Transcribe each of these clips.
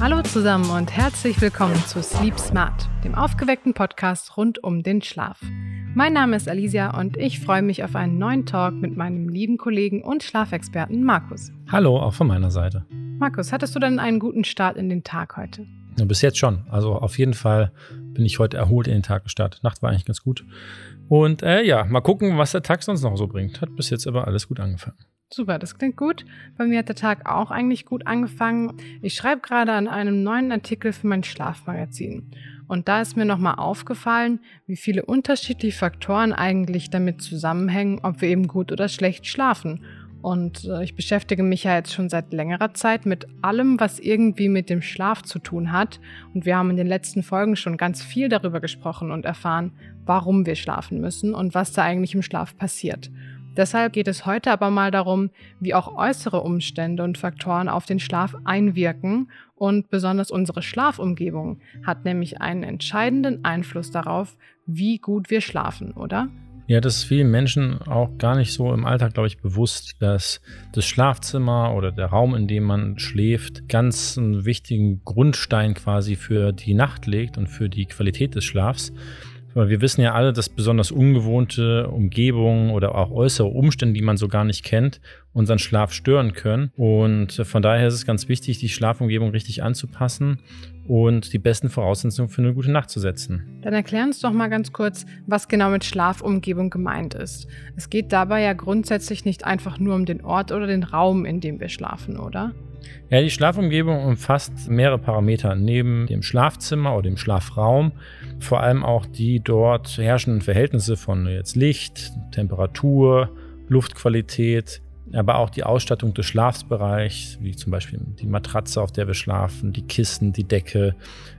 Hallo zusammen und herzlich willkommen zu Sleep Smart, dem aufgeweckten Podcast rund um den Schlaf. Mein Name ist Alicia und ich freue mich auf einen neuen Talk mit meinem lieben Kollegen und Schlafexperten Markus. Hallo, auch von meiner Seite. Markus, hattest du denn einen guten Start in den Tag heute? Ja, bis jetzt schon. Also auf jeden Fall bin ich heute erholt in den Tag gestartet. Nacht war eigentlich ganz gut. Und äh, ja, mal gucken, was der Tag sonst noch so bringt. Hat bis jetzt aber alles gut angefangen. Super, das klingt gut. Bei mir hat der Tag auch eigentlich gut angefangen. Ich schreibe gerade an einem neuen Artikel für mein Schlafmagazin. Und da ist mir nochmal aufgefallen, wie viele unterschiedliche Faktoren eigentlich damit zusammenhängen, ob wir eben gut oder schlecht schlafen. Und äh, ich beschäftige mich ja jetzt schon seit längerer Zeit mit allem, was irgendwie mit dem Schlaf zu tun hat. Und wir haben in den letzten Folgen schon ganz viel darüber gesprochen und erfahren, warum wir schlafen müssen und was da eigentlich im Schlaf passiert. Deshalb geht es heute aber mal darum, wie auch äußere Umstände und Faktoren auf den Schlaf einwirken und besonders unsere Schlafumgebung hat nämlich einen entscheidenden Einfluss darauf, wie gut wir schlafen, oder? Ja, das ist vielen Menschen auch gar nicht so im Alltag, glaube ich, bewusst, dass das Schlafzimmer oder der Raum, in dem man schläft, ganz einen wichtigen Grundstein quasi für die Nacht legt und für die Qualität des Schlafs. Wir wissen ja alle, dass besonders ungewohnte Umgebungen oder auch äußere Umstände, die man so gar nicht kennt, unseren Schlaf stören können. Und von daher ist es ganz wichtig, die Schlafumgebung richtig anzupassen und die besten Voraussetzungen für eine gute Nacht zu setzen. Dann erklär uns doch mal ganz kurz, was genau mit Schlafumgebung gemeint ist. Es geht dabei ja grundsätzlich nicht einfach nur um den Ort oder den Raum, in dem wir schlafen, oder? Ja, die Schlafumgebung umfasst mehrere Parameter. Neben dem Schlafzimmer oder dem Schlafraum vor allem auch die dort herrschenden Verhältnisse von jetzt Licht, Temperatur, Luftqualität, aber auch die Ausstattung des Schlafsbereichs, wie zum Beispiel die Matratze, auf der wir schlafen, die Kissen, die Decke.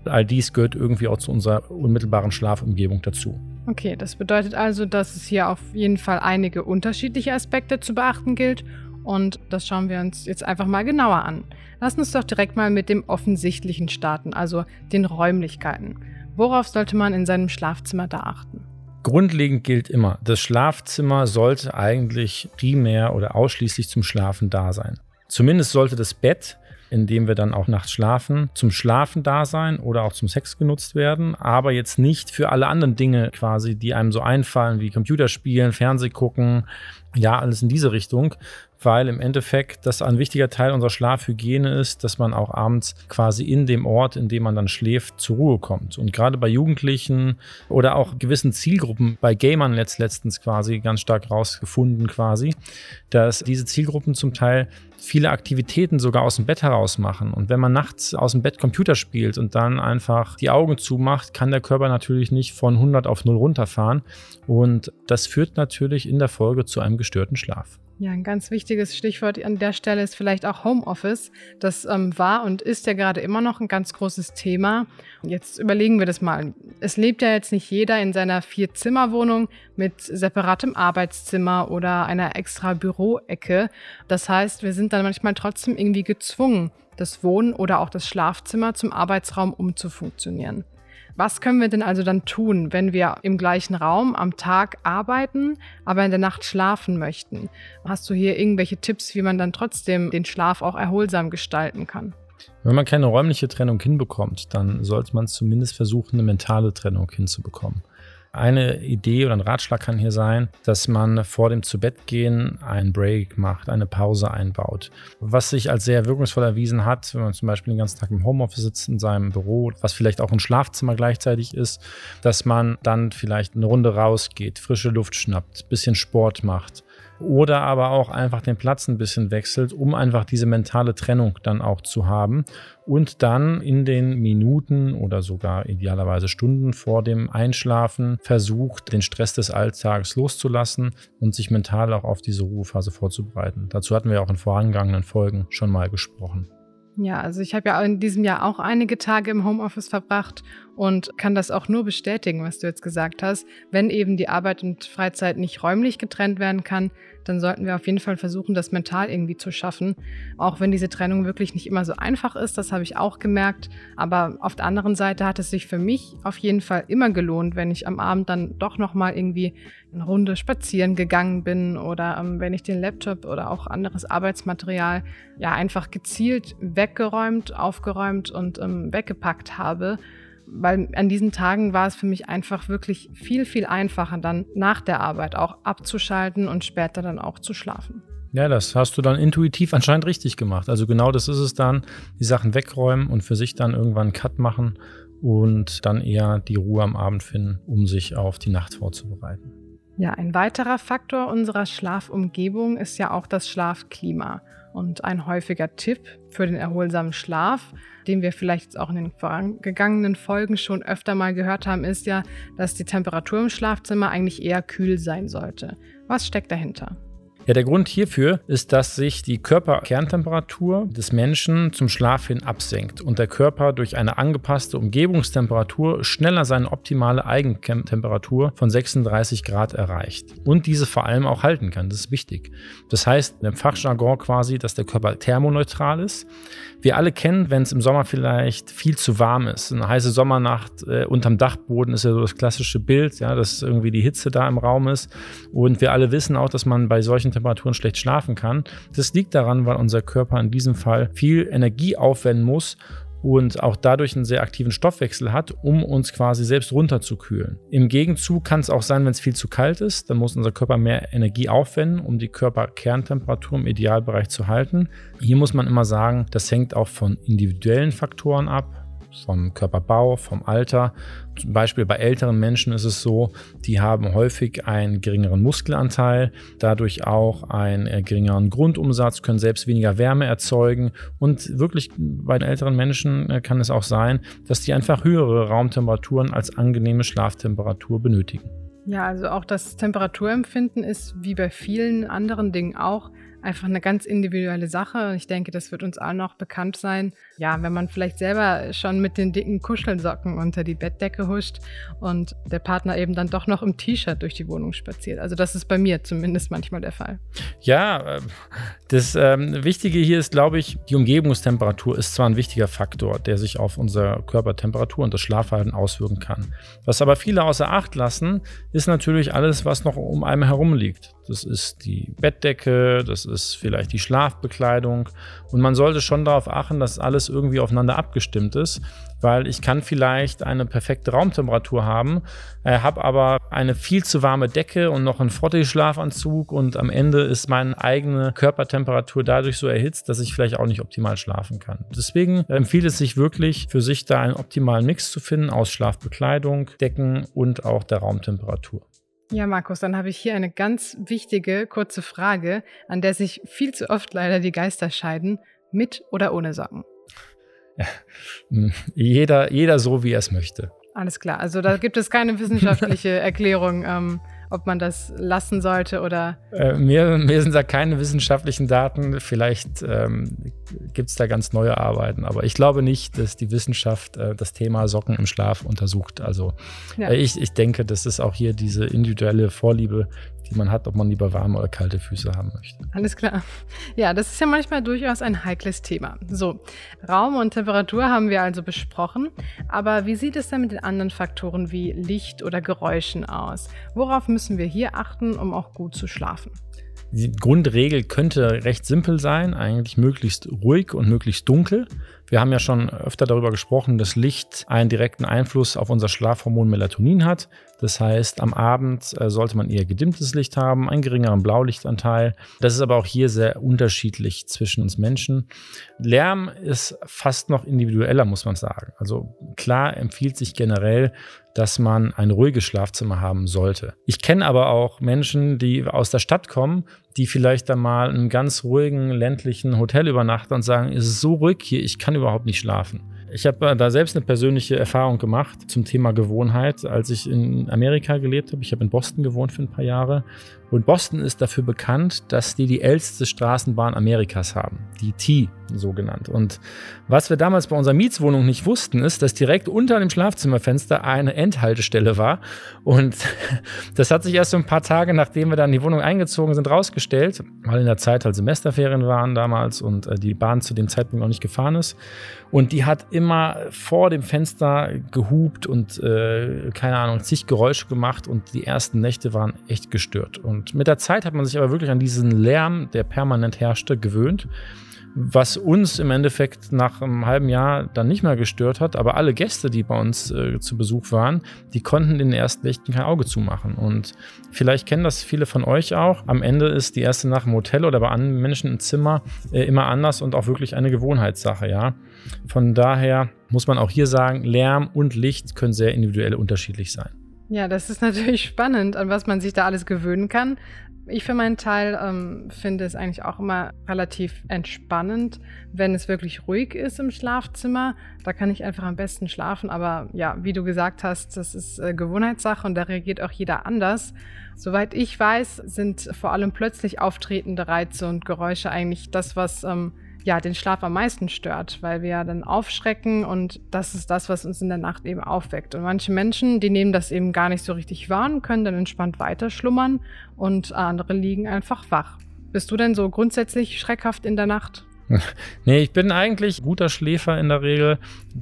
All dies gehört irgendwie auch zu unserer unmittelbaren Schlafumgebung dazu. Okay, das bedeutet also, dass es hier auf jeden Fall einige unterschiedliche Aspekte zu beachten gilt und das schauen wir uns jetzt einfach mal genauer an. Lass uns doch direkt mal mit dem Offensichtlichen starten, also den Räumlichkeiten. Worauf sollte man in seinem Schlafzimmer da achten? Grundlegend gilt immer, das Schlafzimmer sollte eigentlich primär oder ausschließlich zum Schlafen da sein. Zumindest sollte das Bett, in dem wir dann auch nachts schlafen, zum Schlafen da sein oder auch zum Sex genutzt werden, aber jetzt nicht für alle anderen Dinge quasi, die einem so einfallen, wie Computerspielen, Fernseh gucken, ja, alles in diese Richtung, weil im Endeffekt das ein wichtiger Teil unserer Schlafhygiene ist, dass man auch abends quasi in dem Ort, in dem man dann schläft, zur Ruhe kommt. Und gerade bei Jugendlichen oder auch gewissen Zielgruppen, bei Gamern letzt letztens quasi ganz stark rausgefunden quasi, dass diese Zielgruppen zum Teil viele Aktivitäten sogar aus dem Bett heraus machen. Und wenn man nachts aus dem Bett Computer spielt und dann einfach die Augen zumacht, kann der Körper natürlich nicht von 100 auf 0 runterfahren. Und das führt natürlich in der Folge zu einem gestörten Schlaf. Ja, ein ganz wichtiges Stichwort an der Stelle ist vielleicht auch Homeoffice. Das ähm, war und ist ja gerade immer noch ein ganz großes Thema. Jetzt überlegen wir das mal. Es lebt ja jetzt nicht jeder in seiner Vier-Zimmer-Wohnung mit separatem Arbeitszimmer oder einer extra Büroecke. Das heißt, wir sind dann manchmal trotzdem irgendwie gezwungen, das Wohn- oder auch das Schlafzimmer zum Arbeitsraum umzufunktionieren. Was können wir denn also dann tun, wenn wir im gleichen Raum am Tag arbeiten, aber in der Nacht schlafen möchten? Hast du hier irgendwelche Tipps, wie man dann trotzdem den Schlaf auch erholsam gestalten kann? Wenn man keine räumliche Trennung hinbekommt, dann sollte man zumindest versuchen, eine mentale Trennung hinzubekommen. Eine Idee oder ein Ratschlag kann hier sein, dass man vor dem Zubettgehen einen Break macht, eine Pause einbaut. Was sich als sehr wirkungsvoll erwiesen hat, wenn man zum Beispiel den ganzen Tag im Homeoffice sitzt in seinem Büro, was vielleicht auch ein Schlafzimmer gleichzeitig ist, dass man dann vielleicht eine Runde rausgeht, frische Luft schnappt, bisschen Sport macht oder aber auch einfach den Platz ein bisschen wechselt, um einfach diese mentale Trennung dann auch zu haben und dann in den Minuten oder sogar idealerweise Stunden vor dem Einschlafen versucht, den Stress des Alltags loszulassen und sich mental auch auf diese Ruhephase vorzubereiten. Dazu hatten wir auch in vorangegangenen Folgen schon mal gesprochen. Ja, also ich habe ja in diesem Jahr auch einige Tage im Homeoffice verbracht und kann das auch nur bestätigen, was du jetzt gesagt hast. Wenn eben die Arbeit und Freizeit nicht räumlich getrennt werden kann, dann sollten wir auf jeden Fall versuchen, das mental irgendwie zu schaffen. Auch wenn diese Trennung wirklich nicht immer so einfach ist, das habe ich auch gemerkt. Aber auf der anderen Seite hat es sich für mich auf jeden Fall immer gelohnt, wenn ich am Abend dann doch nochmal irgendwie eine Runde spazieren gegangen bin oder ähm, wenn ich den Laptop oder auch anderes Arbeitsmaterial ja einfach gezielt weggeräumt, aufgeräumt und ähm, weggepackt habe weil an diesen Tagen war es für mich einfach wirklich viel, viel einfacher, dann nach der Arbeit auch abzuschalten und später dann auch zu schlafen. Ja, das hast du dann intuitiv anscheinend richtig gemacht. Also genau das ist es dann, die Sachen wegräumen und für sich dann irgendwann einen Cut machen und dann eher die Ruhe am Abend finden, um sich auf die Nacht vorzubereiten. Ja, ein weiterer Faktor unserer Schlafumgebung ist ja auch das Schlafklima. Und ein häufiger Tipp für den erholsamen Schlaf, den wir vielleicht auch in den vorangegangenen Folgen schon öfter mal gehört haben, ist ja, dass die Temperatur im Schlafzimmer eigentlich eher kühl sein sollte. Was steckt dahinter? Ja, der Grund hierfür ist, dass sich die Körperkerntemperatur des Menschen zum Schlaf hin absenkt und der Körper durch eine angepasste Umgebungstemperatur schneller seine optimale Eigentemperatur von 36 Grad erreicht und diese vor allem auch halten kann. Das ist wichtig. Das heißt im Fachjargon quasi, dass der Körper thermoneutral ist. Wir alle kennen, wenn es im Sommer vielleicht viel zu warm ist. Eine heiße Sommernacht äh, unterm Dachboden ist ja so das klassische Bild, ja, dass irgendwie die Hitze da im Raum ist. Und wir alle wissen auch, dass man bei solchen Temperaturen schlecht schlafen kann. Das liegt daran, weil unser Körper in diesem Fall viel Energie aufwenden muss und auch dadurch einen sehr aktiven Stoffwechsel hat, um uns quasi selbst runterzukühlen. Im Gegenzug kann es auch sein, wenn es viel zu kalt ist, dann muss unser Körper mehr Energie aufwenden, um die Körperkerntemperatur im Idealbereich zu halten. Hier muss man immer sagen, das hängt auch von individuellen Faktoren ab vom Körperbau, vom Alter. Zum Beispiel bei älteren Menschen ist es so, die haben häufig einen geringeren Muskelanteil, dadurch auch einen äh, geringeren Grundumsatz, können selbst weniger Wärme erzeugen. Und wirklich bei den älteren Menschen äh, kann es auch sein, dass die einfach höhere Raumtemperaturen als angenehme Schlaftemperatur benötigen. Ja, also auch das Temperaturempfinden ist wie bei vielen anderen Dingen auch einfach eine ganz individuelle Sache. Ich denke, das wird uns allen auch bekannt sein. Ja, wenn man vielleicht selber schon mit den dicken Kuschelsocken unter die Bettdecke huscht und der Partner eben dann doch noch im T-Shirt durch die Wohnung spaziert. Also das ist bei mir zumindest manchmal der Fall. Ja, äh, das ähm, Wichtige hier ist, glaube ich, die Umgebungstemperatur ist zwar ein wichtiger Faktor, der sich auf unsere Körpertemperatur und das Schlafverhalten auswirken kann. Was aber viele außer Acht lassen, ist natürlich alles, was noch um einen herum liegt. Das ist die Bettdecke, das ist vielleicht die Schlafbekleidung. Und man sollte schon darauf achten, dass alles irgendwie aufeinander abgestimmt ist, weil ich kann vielleicht eine perfekte Raumtemperatur haben, äh, habe aber eine viel zu warme Decke und noch einen Frottee-Schlafanzug und am Ende ist meine eigene Körpertemperatur dadurch so erhitzt, dass ich vielleicht auch nicht optimal schlafen kann. Deswegen empfiehlt es sich wirklich, für sich da einen optimalen Mix zu finden aus Schlafbekleidung, Decken und auch der Raumtemperatur. Ja, Markus, dann habe ich hier eine ganz wichtige, kurze Frage, an der sich viel zu oft leider die Geister scheiden. Mit oder ohne Socken? Ja, jeder, jeder so, wie er es möchte. Alles klar. Also da gibt es keine wissenschaftliche Erklärung. Ähm, ob man das lassen sollte oder. Äh, mir, mir, sind da keine wissenschaftlichen Daten. Vielleicht ähm, gibt es da ganz neue Arbeiten, aber ich glaube nicht, dass die Wissenschaft äh, das Thema Socken im Schlaf untersucht. Also ja. äh, ich, ich denke, das ist auch hier diese individuelle Vorliebe, die man hat, ob man lieber warme oder kalte Füße haben möchte. Alles klar. Ja, das ist ja manchmal durchaus ein heikles Thema. So, Raum und Temperatur haben wir also besprochen. Aber wie sieht es denn mit den anderen Faktoren wie Licht oder Geräuschen aus? Worauf müssen wir hier achten, um auch gut zu schlafen? Die Grundregel könnte recht simpel sein, eigentlich möglichst ruhig und möglichst dunkel. Wir haben ja schon öfter darüber gesprochen, dass Licht einen direkten Einfluss auf unser Schlafhormon Melatonin hat. Das heißt, am Abend äh, sollte man eher gedimmtes Licht haben, einen geringeren Blaulichtanteil. Das ist aber auch hier sehr unterschiedlich zwischen uns Menschen. Lärm ist fast noch individueller, muss man sagen. Also klar empfiehlt sich generell, dass man ein ruhiges Schlafzimmer haben sollte. Ich kenne aber auch Menschen, die aus der Stadt kommen, die vielleicht dann mal in einem ganz ruhigen ländlichen Hotel übernachten und sagen, es ist so ruhig hier, ich kann überhaupt nicht schlafen. Ich habe äh, da selbst eine persönliche Erfahrung gemacht zum Thema Gewohnheit, als ich in Amerika gelebt habe. Ich habe in Boston gewohnt für ein paar Jahre Und Boston ist dafür bekannt, dass die die älteste Straßenbahn Amerikas haben, die T so genannt. Und was wir damals bei unserer Mietswohnung nicht wussten, ist, dass direkt unter dem Schlafzimmerfenster eine Endhaltestelle war. Und das hat sich erst so ein paar Tage, nachdem wir dann in die Wohnung eingezogen sind, rausgestellt, weil in der Zeit halt Semesterferien waren damals und äh, die Bahn zu dem Zeitpunkt noch nicht gefahren ist. Und die hat immer vor dem Fenster gehupt und äh, keine Ahnung, zig Geräusche gemacht und die ersten Nächte waren echt gestört. Und mit der Zeit hat man sich aber wirklich an diesen Lärm, der permanent herrschte, gewöhnt was uns im Endeffekt nach einem halben Jahr dann nicht mehr gestört hat. Aber alle Gäste, die bei uns äh, zu Besuch waren, die konnten den ersten Nächten kein Auge zumachen. Und vielleicht kennen das viele von euch auch. Am Ende ist die erste Nacht im Hotel oder bei anderen Menschen im Zimmer äh, immer anders und auch wirklich eine Gewohnheitssache, ja. Von daher muss man auch hier sagen, Lärm und Licht können sehr individuell unterschiedlich sein. Ja, das ist natürlich spannend, an was man sich da alles gewöhnen kann. Ich für meinen Teil ähm, finde es eigentlich auch immer relativ entspannend, wenn es wirklich ruhig ist im Schlafzimmer. Da kann ich einfach am besten schlafen. Aber ja, wie du gesagt hast, das ist äh, Gewohnheitssache und da reagiert auch jeder anders. Soweit ich weiß, sind vor allem plötzlich auftretende Reize und Geräusche eigentlich das, was ähm, ja, den Schlaf am meisten stört, weil wir dann aufschrecken und das ist das, was uns in der Nacht eben aufweckt. Und manche Menschen, die nehmen das eben gar nicht so richtig wahr und können dann entspannt weiter schlummern und andere liegen einfach wach. Bist du denn so grundsätzlich schreckhaft in der Nacht? nee, ich bin eigentlich guter Schläfer in der Regel.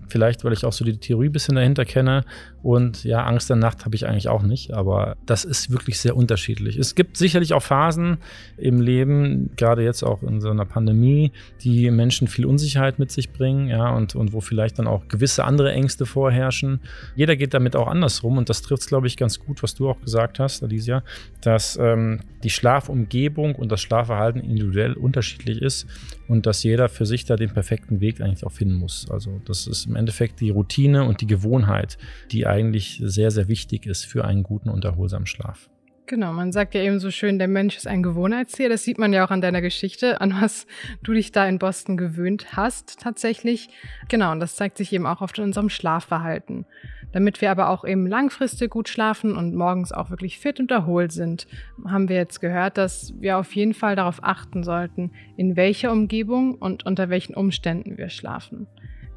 Vielleicht, weil ich auch so die Theorie ein bisschen dahinter kenne. Und ja, Angst der Nacht habe ich eigentlich auch nicht. Aber das ist wirklich sehr unterschiedlich. Es gibt sicherlich auch Phasen im Leben, gerade jetzt auch in so einer Pandemie, die Menschen viel Unsicherheit mit sich bringen. Ja, und, und wo vielleicht dann auch gewisse andere Ängste vorherrschen. Jeder geht damit auch andersrum. Und das trifft es, glaube ich, ganz gut, was du auch gesagt hast, Alicia, dass ähm, die Schlafumgebung und das Schlafverhalten individuell unterschiedlich ist und dass jeder für sich da den perfekten Weg eigentlich auch finden muss. Also das ist im Endeffekt die Routine und die Gewohnheit, die eigentlich sehr, sehr wichtig ist für einen guten und erholsamen Schlaf. Genau, man sagt ja eben so schön, der Mensch ist ein Gewohnheitstier. Das sieht man ja auch an deiner Geschichte, an was du dich da in Boston gewöhnt hast tatsächlich. Genau, und das zeigt sich eben auch oft in unserem Schlafverhalten. Damit wir aber auch eben langfristig gut schlafen und morgens auch wirklich fit und erholt sind, haben wir jetzt gehört, dass wir auf jeden Fall darauf achten sollten, in welcher Umgebung und unter welchen Umständen wir schlafen.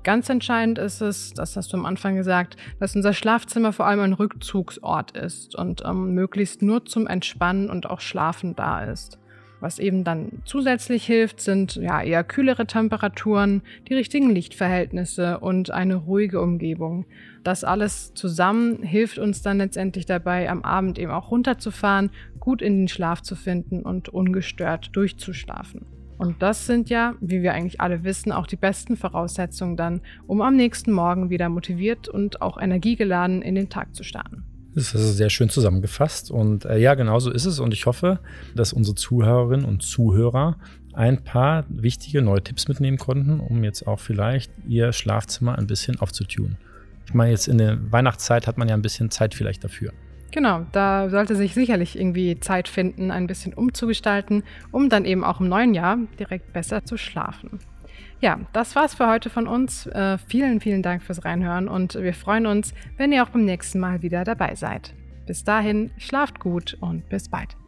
Ganz entscheidend ist es, das hast du am Anfang gesagt, dass unser Schlafzimmer vor allem ein Rückzugsort ist und ähm, möglichst nur zum Entspannen und auch Schlafen da ist. Was eben dann zusätzlich hilft, sind ja eher kühlere Temperaturen, die richtigen Lichtverhältnisse und eine ruhige Umgebung. Das alles zusammen hilft uns dann letztendlich dabei, am Abend eben auch runterzufahren, gut in den Schlaf zu finden und ungestört durchzuschlafen. Und das sind ja, wie wir eigentlich alle wissen, auch die besten Voraussetzungen dann, um am nächsten Morgen wieder motiviert und auch energiegeladen in den Tag zu starten. Das ist sehr schön zusammengefasst. Und äh, ja, genau so ist es. Und ich hoffe, dass unsere Zuhörerinnen und Zuhörer ein paar wichtige neue Tipps mitnehmen konnten, um jetzt auch vielleicht ihr Schlafzimmer ein bisschen aufzutun. Ich meine, jetzt in der Weihnachtszeit hat man ja ein bisschen Zeit vielleicht dafür. Genau, da sollte sich sicherlich irgendwie Zeit finden, ein bisschen umzugestalten, um dann eben auch im neuen Jahr direkt besser zu schlafen. Ja, das war's für heute von uns. Äh, vielen, vielen Dank fürs Reinhören und wir freuen uns, wenn ihr auch beim nächsten Mal wieder dabei seid. Bis dahin, schlaft gut und bis bald.